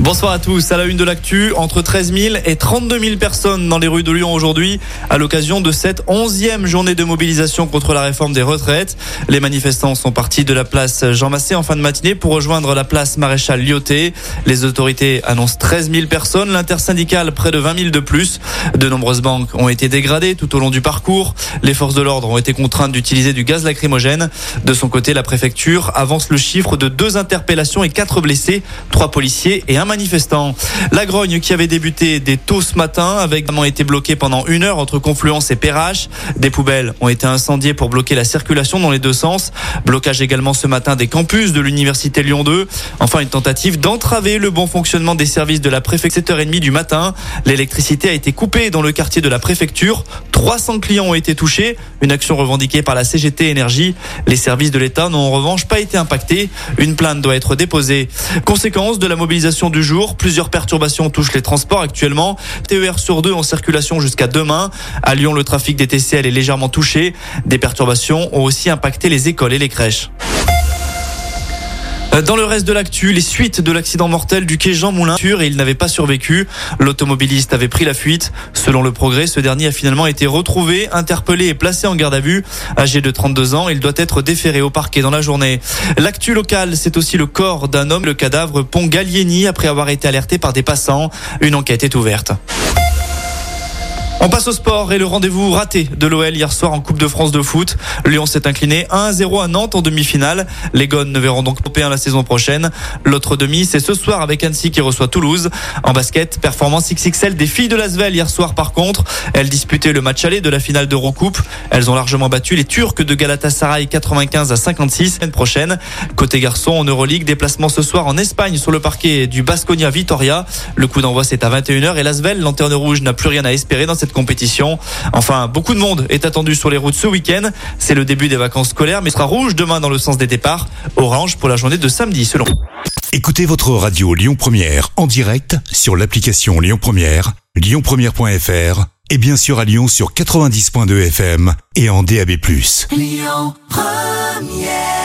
Bonsoir à tous. À la une de l'actu, entre 13 000 et 32 000 personnes dans les rues de Lyon aujourd'hui à l'occasion de cette onzième journée de mobilisation contre la réforme des retraites. Les manifestants sont partis de la place Jean Massé en fin de matinée pour rejoindre la place Maréchal Lyoté. Les autorités annoncent 13 000 personnes, l'intersyndicale près de 20 000 de plus. De nombreuses banques ont été dégradées tout au long du parcours. Les forces de l'ordre ont été contraintes d'utiliser du gaz lacrymogène. De son côté, la préfecture avance le chiffre de deux interpellations et quatre blessés, trois policiers et un manifestants. La grogne qui avait débuté dès tôt ce matin avait été bloquée pendant une heure entre Confluence et Perrache. Des poubelles ont été incendiées pour bloquer la circulation dans les deux sens. Blocage également ce matin des campus de l'université Lyon 2. Enfin, une tentative d'entraver le bon fonctionnement des services de la préfecture 7h30 du matin. L'électricité a été coupée dans le quartier de la préfecture. 300 clients ont été touchés. Une action revendiquée par la CGT Énergie. Les services de l'État n'ont en revanche pas été impactés. Une plainte doit être déposée. Conséquence de la mobilisation du plusieurs perturbations touchent les transports actuellement. TER sur deux en circulation jusqu'à demain. À Lyon, le trafic des TCL est légèrement touché. Des perturbations ont aussi impacté les écoles et les crèches. Dans le reste de l'actu, les suites de l'accident mortel du quai Jean Moulin et il n'avait pas survécu. L'automobiliste avait pris la fuite. Selon le progrès, ce dernier a finalement été retrouvé, interpellé et placé en garde à vue. Âgé de 32 ans, il doit être déféré au parquet dans la journée. L'actu locale, c'est aussi le corps d'un homme, le cadavre Pont Gallieni, après avoir été alerté par des passants. Une enquête est ouverte. On passe au sport et le rendez-vous raté de l'OL hier soir en Coupe de France de foot. Lyon s'est incliné 1-0 à Nantes en demi-finale. Les Gones ne verront donc pas la saison prochaine. L'autre demi, c'est ce soir avec Annecy qui reçoit Toulouse. En basket, performance XXL des filles de Lasvel hier soir par contre. Elles disputaient le match aller de la finale d'Eurocoupe. Elles ont largement battu les Turcs de Galatasaray 95 à 56 semaine prochaine. Côté garçon en Euroleague, déplacement ce soir en Espagne sur le parquet du Basconia Vitoria. Le coup d'envoi c'est à 21h et Lasvel, lanterne rouge, n'a plus rien à espérer dans cette compétition. Enfin, beaucoup de monde est attendu sur les routes ce week-end. C'est le début des vacances scolaires, mais sera rouge demain dans le sens des départs. Orange pour la journée de samedi, selon. Écoutez votre radio Lyon Première en direct sur l'application Lyon Première, lyonpremière.fr et bien sûr à Lyon sur 90.2 FM et en DAB+. Lyon Première